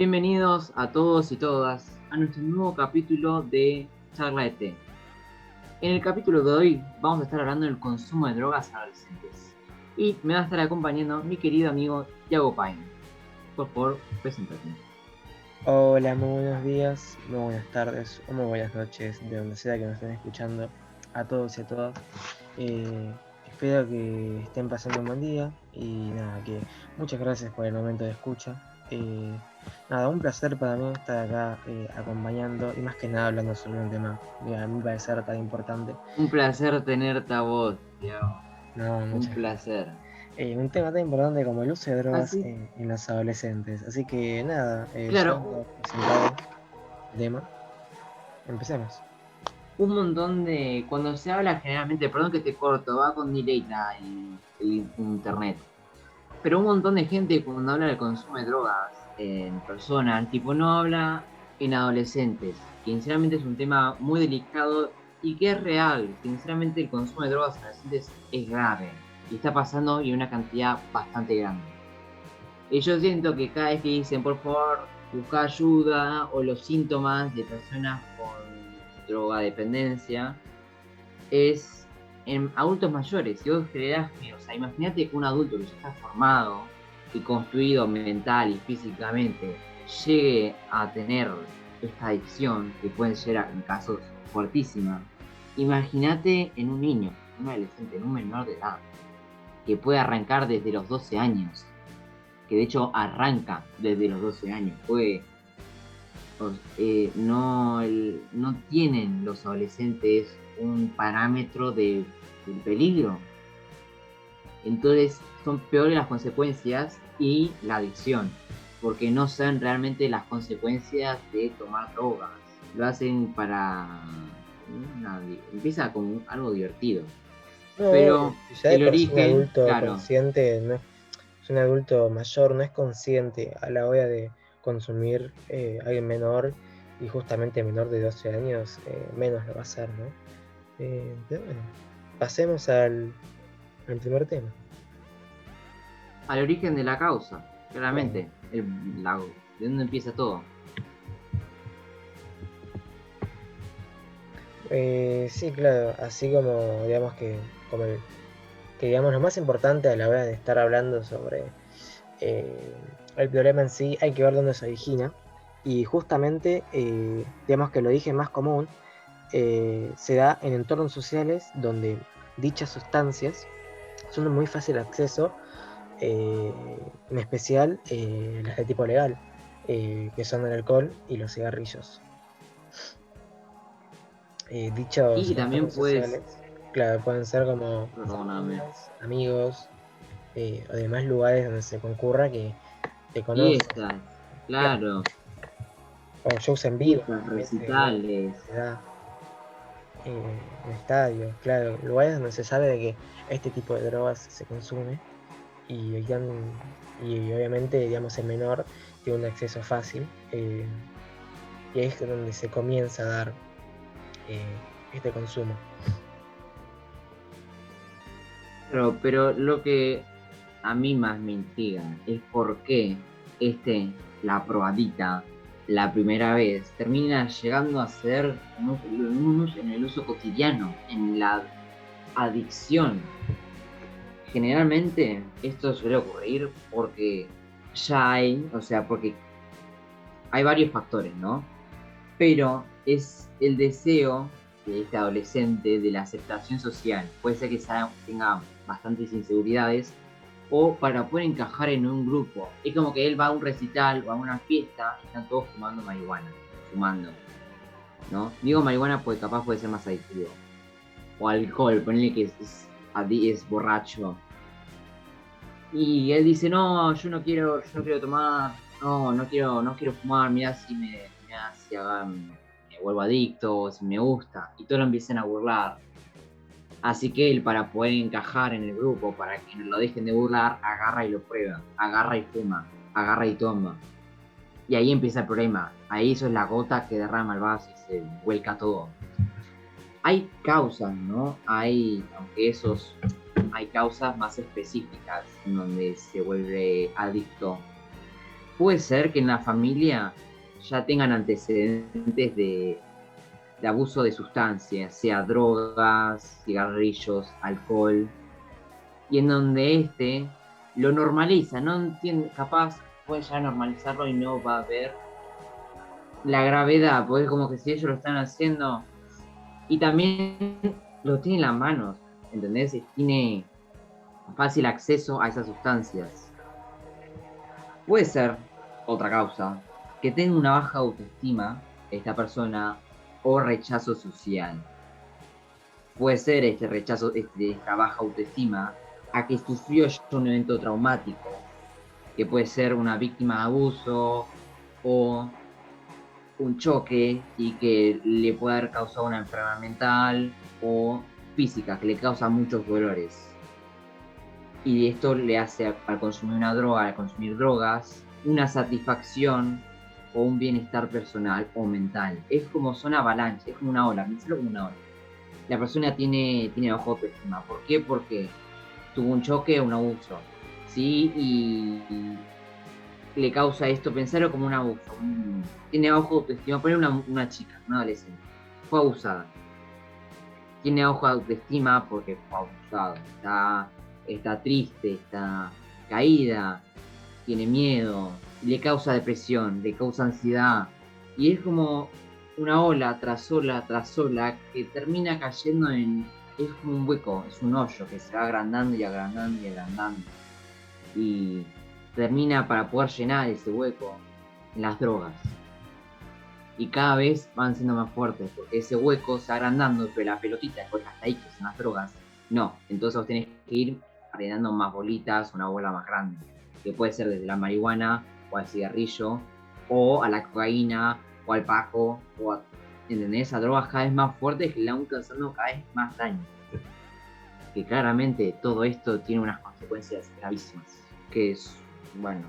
Bienvenidos a todos y todas a nuestro nuevo capítulo de Charla de Té. En el capítulo de hoy vamos a estar hablando del consumo de drogas adolescentes. Y me va a estar acompañando mi querido amigo Thiago Paine. Por favor, preséntate. Hola, muy buenos días, muy buenas tardes o muy buenas noches, de donde sea que nos estén escuchando, a todos y a todas. Eh, espero que estén pasando un buen día y nada, que muchas gracias por el momento de escucha. Eh, nada, un placer para mí estar acá eh, acompañando y más que nada hablando sobre un tema que a mí me parece tan importante. Un placer tenerte a vos, Thiago. No, Un placer. eh, un tema tan importante como el uso de drogas sí? en, en los adolescentes. Así que nada, eh, Claro. presentado el tema. Empecemos. Un montón de. Cuando se habla generalmente, perdón que te corto, va con delay la- el, el internet. Pero un montón de gente cuando habla del consumo de drogas en persona, tipo no habla en adolescentes, que sinceramente es un tema muy delicado y que es real. Sinceramente el consumo de drogas en adolescentes es grave y está pasando en una cantidad bastante grande. Y yo siento que cada vez que dicen, por favor, busca ayuda o los síntomas de personas con drogadependencia, es en adultos mayores. Si vos generás que, o sea, imagínate un adulto que ya está formado y construido mental y físicamente llegue a tener esta adicción, que pueden ser en casos fuertísimas. Imagínate en un niño, un adolescente, en un menor de edad, que puede arrancar desde los 12 años, que de hecho arranca desde los 12 años, puede eh, no, no tienen los adolescentes un parámetro de, del peligro. Entonces son peores las consecuencias y la adicción, porque no saben realmente las consecuencias de tomar drogas. Lo hacen para... una empieza como algo divertido. No, Pero ya el origen, un adulto claro. consciente, no es, un adulto mayor, no es consciente a la hora de consumir eh, alguien menor y justamente menor de 12 años, eh, menos lo va a hacer, ¿no? Eh, pero bueno, pasemos al, al primer tema. Al origen de la causa, claramente. El- la- ¿De dónde empieza todo? Eh, sí, claro, así como digamos que, como el- que digamos lo más importante a la hora de estar hablando sobre eh, el problema en sí, hay que ver dónde se origina. Y justamente, eh, digamos que el origen más común eh, se da en entornos sociales donde dichas sustancias son de muy fácil acceso, eh, en especial eh, las de tipo legal, eh, que son el alcohol y los cigarrillos. Eh, dichos Y también puedes- sociales, claro, pueden ser como Perdóname. amigos o demás lugares donde se concurra que te conozcan, claro. o shows en vivo, Fiestas, recitales. eh, en estadios, claro, lugares donde se sabe de que este tipo de drogas se consume y, obviamente digamos el menor tiene un acceso fácil eh, y ahí es donde se comienza a dar eh, este consumo. Pero, pero lo que a mí más me intriga es por qué este, la probadita, la primera vez, termina llegando a ser en el uso cotidiano, en la adicción. Generalmente esto suele ocurrir porque ya hay, o sea, porque hay varios factores, ¿no? Pero es el deseo de este adolescente de la aceptación social. Puede ser que tenga bastantes inseguridades o para poder encajar en un grupo. Es como que él va a un recital o a una fiesta y están todos fumando marihuana, fumando. ¿No? Digo marihuana porque capaz puede ser más adictivo. O alcohol, ponele que es, adi- es borracho. Y él dice, no, yo no quiero, yo no quiero tomar, no, no quiero, no quiero fumar, mira si me, mirá si haga- me vuelvo adicto, si me gusta. Y todos lo empiezan a burlar. Así que él, para poder encajar en el grupo, para que no lo dejen de burlar, agarra y lo prueba, agarra y fuma, agarra y toma. Y ahí empieza el problema. Ahí eso es la gota que derrama el vaso y se vuelca todo. Hay causas, ¿no? Hay, aunque esos, hay causas más específicas en donde se vuelve adicto. puede ser que en la familia ya tengan antecedentes de, abuso de sustancias, sea drogas, cigarrillos, alcohol, y en donde este lo normaliza, no entiende, capaz puede ya normalizarlo y no va a ver la gravedad, porque es como que si ellos lo están haciendo y también lo tiene en las manos, ¿entendés? Tiene fácil acceso a esas sustancias. Puede ser otra causa, que tenga una baja autoestima esta persona o rechazo social. Puede ser este rechazo, este, esta baja autoestima a que sufrió un evento traumático, que puede ser una víctima de abuso o un choque y que le puede haber causado una enfermedad mental o física, que le causa muchos dolores. Y esto le hace al consumir una droga, al consumir drogas, una satisfacción o un bienestar personal o mental. Es como son avalanchas, es como una ola, pensalo como una ola. La persona tiene, tiene bajo autoestima. ¿Por qué? Porque tuvo un choque o un abuso. ¿Sí? Y, le causa esto, pensarlo como un abuso. tiene bajo autoestima. Poner una, una chica, una adolescente. Fue abusada. Tiene bajo autoestima porque fue abusada. Está, está triste, está caída, tiene miedo, le causa depresión, le causa ansiedad. Y es como una ola tras ola tras ola que termina cayendo en. Es como un hueco, es un hoyo que se va agrandando y agrandando y agrandando. Y termina para poder llenar ese hueco en las drogas. Y cada vez van siendo más fuertes, porque ese hueco se va agrandando, pero la pelotita después hasta ahí, que son las drogas, no. Entonces vos tenés que ir agregando más bolitas, una bola más grande, que puede ser desde la marihuana o al cigarrillo, o a la cocaína, o al paco, o a, ¿entendés? A drogas cada vez más fuertes que le van causando cada vez más daño. Que claramente todo esto tiene unas consecuencias gravísimas. Que es, bueno,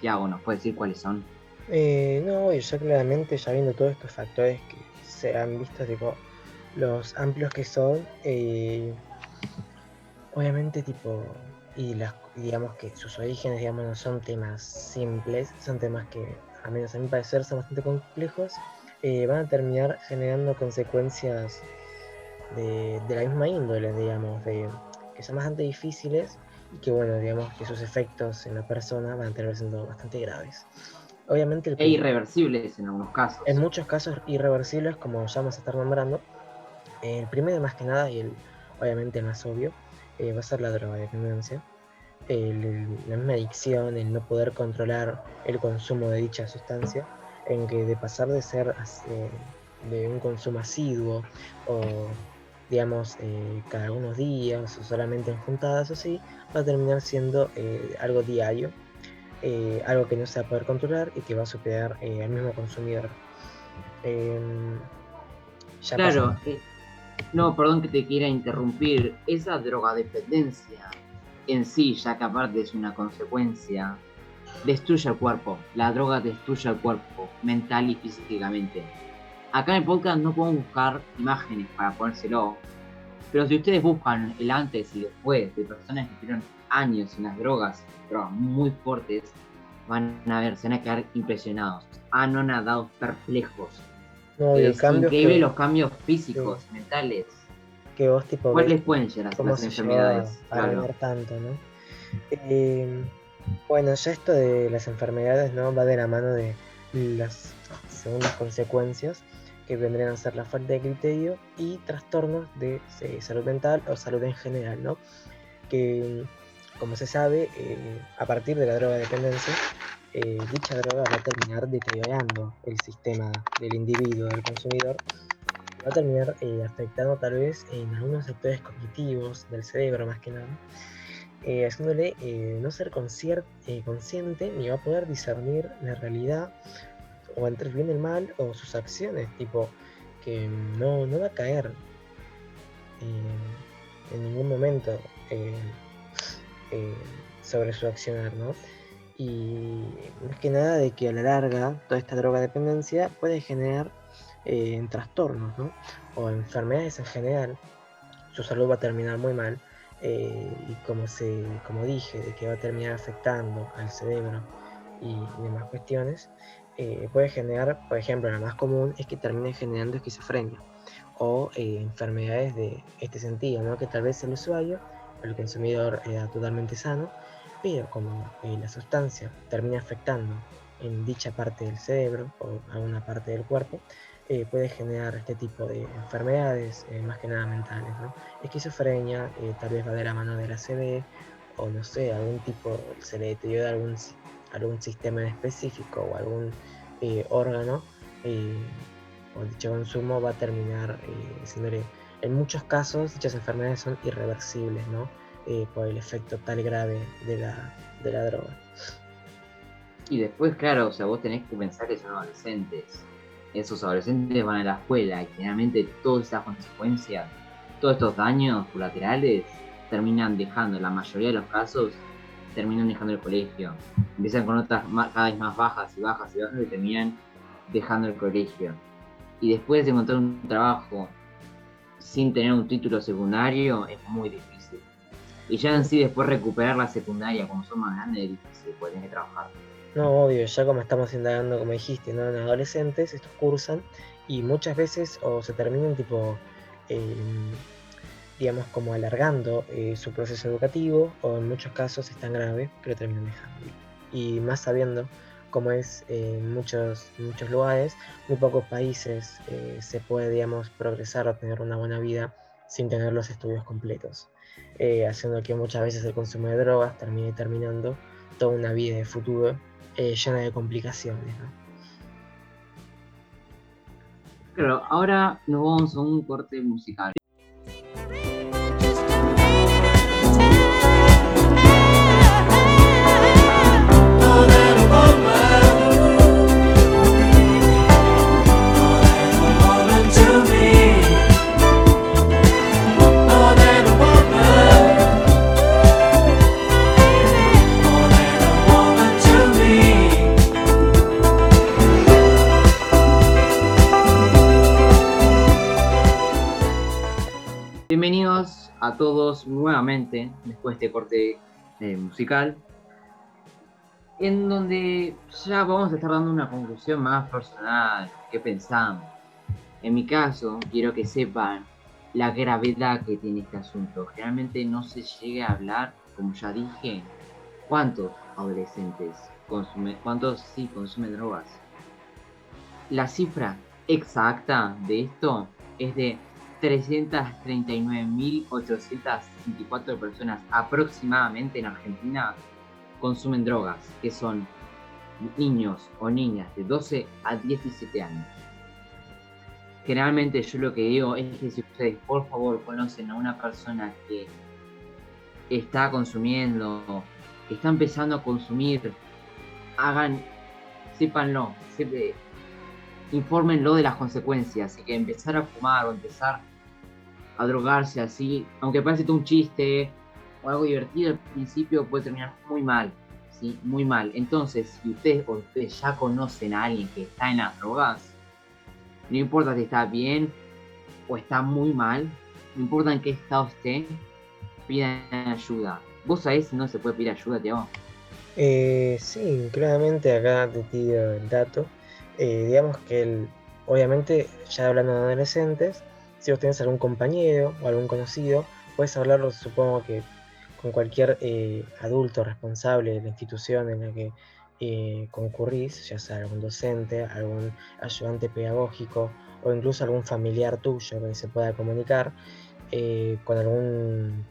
Tiago nos puede decir cuáles son. Eh, no, y ya claramente, ya viendo todos estos factores que se han visto, tipo, los amplios que son, eh, obviamente, tipo, y las digamos que sus orígenes, digamos, no son temas simples, son temas que, a menos a mi parecer, son bastante complejos, eh, van a terminar generando consecuencias de, la misma índole, digamos, de, que son bastante difíciles y que, bueno, digamos que sus efectos en la persona van a terminar siendo bastante graves. Obviamente... e irreversibles en algunos casos. En muchos casos irreversibles, como ya vamos a estar nombrando. El primero, más que nada, y el obviamente más obvio, eh, va a ser la drogadependencia la misma adicción, el no poder controlar el consumo de dicha sustancia, en que de pasar de ser eh, de un consumo asiduo o digamos eh, cada algunos días o solamente en juntadas o así, va a terminar siendo eh, algo diario, algo que no se va a poder controlar y que va a superar al mismo consumidor. Em, claro, no, perdón que te quiera interrumpir, esa drogadependencia en sí, ya que aparte es una consecuencia, destruye el cuerpo. La droga destruye el cuerpo, mental y físicamente. Acá en el podcast no podemos buscar imágenes para ponérselo, pero si ustedes buscan el antes y después de personas que tuvieron años en las drogas, drogas muy fuertes, van a ver, se van a quedar impresionados, anonadados, perplejos. No, es increíble los cambios físicos, mentales que vos tipo... ¿Cuáles pueden ser las enfermedades? A, tanto, ¿no? Eh, bueno, ya esto de las enfermedades, ¿no? Va de la mano de las segundas consecuencias que vendrían a ser la falta de criterio y trastornos de eh, salud mental o salud en general, ¿no? Que, como se sabe, eh, a partir de la droga dependencia, dicha droga va a terminar deteriorando el sistema del individuo, del consumidor, va a terminar eh, afectando tal vez en algunos sectores cognitivos del cerebro más que nada, eh, haciéndole eh, no ser consciente ni va a poder discernir la realidad o entre el bien y el mal o sus acciones, tipo que no, no va a caer en ningún momento sobre su accionar, ¿no? Y más que nada de que a la larga toda esta droga dependencia puede generar eh, en trastornos ¿no? o enfermedades en general, su salud va a terminar muy mal eh, y como, se, como dije, de que va a terminar afectando al cerebro y, demás cuestiones, eh, puede generar, por ejemplo, la más común es que termine generando esquizofrenia o eh, enfermedades de este sentido, ¿no? que tal vez el usuario, el consumidor era totalmente sano, pero como eh, la sustancia termina afectando en dicha parte del cerebro o alguna parte del cuerpo, eh, puede generar este tipo de enfermedades, eh, más que nada mentales, ¿no? Esquizofrenia, eh, tal vez va de la mano de la CB, o no sé, algún tipo, se le deteriora algún, algún sistema en específico o algún órgano, o dicho consumo va a terminar siendo En muchos casos, dichas enfermedades son irreversibles, ¿no? por el efecto tal grave de la, de la droga. Y después, claro, o sea, vos tenés que pensar que son adolescentes esos adolescentes van a la escuela y generalmente todas esas consecuencias, todos estos daños colaterales terminan dejando, la mayoría de los casos, terminan dejando el colegio. Empiezan con notas cada vez más bajas y bajas y bajas y terminan dejando el colegio. Y después de encontrar un trabajo sin tener un título secundario es muy difícil. Y ya en sí después recuperar la secundaria cuando son más grandes es difícil, porque tener que trabajar. No, obvio, ya como estamos indagando, como dijiste, ¿no? en adolescentes, estos cursan y muchas veces o se terminan tipo, em, digamos, como alargando eh, su proceso educativo o en muchos casos es tan grave que lo terminan dejando. Y más sabiendo cómo es en muchos, muchos lugares, muy pocos países eh, se puede, digamos, progresar o tener una buena vida sin tener los estudios completos, eh, haciendo que muchas veces el consumo de drogas termine terminando toda una vida de futuro eh, llena de complicaciones. Pero ahora nos vamos a un corte musical. Todos nuevamente después de este corte eh, musical, en donde ya vamos a estar dando una conclusión más personal, qué pensamos. En mi caso, quiero que sepan la gravedad que tiene este asunto. Generalmente no se llega a hablar, como ya dije, cuántos adolescentes consumen, cuántos sí consumen drogas. La cifra exacta de esto es de 339.864 personas aproximadamente en Argentina consumen drogas, que son niños o niñas de 12 a 17 años. Generalmente yo lo que digo es que si ustedes por favor conocen a una persona que está consumiendo, que está empezando a consumir, hagan, sépanlo, siempre infórmenlo de las consecuencias y que empezar a fumar o empezar a drogarse así, aunque parece un chiste o algo divertido al principio, puede terminar muy mal, ¿sí? Muy mal. Entonces, si ustedes o ustedes ya conocen a alguien que está en las drogas, no importa si está bien o está muy mal, no importa en qué estado esté, pidan ayuda. ¿Vos sabés si no se puede pedir ayuda, Teo? Eh, sí, claramente acá te tiro el dato. Eh, digamos que el, obviamente, ya hablando de adolescentes, si vos tenés algún compañero o algún conocido, puedes hablarlo, supongo que con cualquier eh, adulto responsable de la institución en la que eh, concurrís, ya sea algún docente, algún ayudante pedagógico o incluso algún familiar tuyo que se pueda comunicar con algún,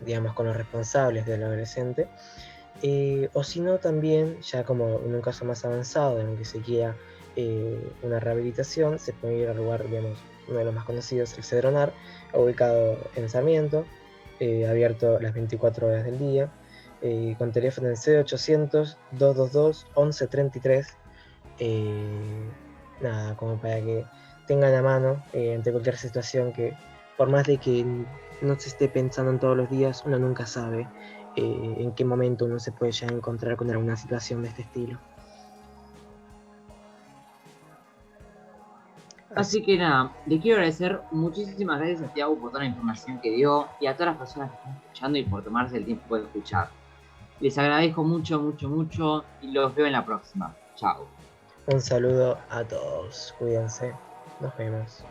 digamos, con los responsables del adolescente. Eh, o si no, también, ya como en un caso más avanzado, en el que se quiera eh, una rehabilitación, se puede ir al lugar, digamos, uno de los más conocidos, el Cedronar, ubicado en Sarmiento, eh, abierto las 24 horas del día, con teléfono en C800-222-1133. nada, como para que tengan a mano ante cualquier situación que, por más de que no se esté pensando en todos los días, uno nunca sabe eh, en qué momento uno se puede ya encontrar con alguna situación de este estilo. Así que nada, le quiero agradecer muchísimas gracias a Tiago por toda la información que dio y a todas las personas que están escuchando y por tomarse el tiempo de escuchar. Les agradezco mucho, mucho, mucho y los veo en la próxima. Chao. Un saludo a todos. Cuídense. Nos vemos.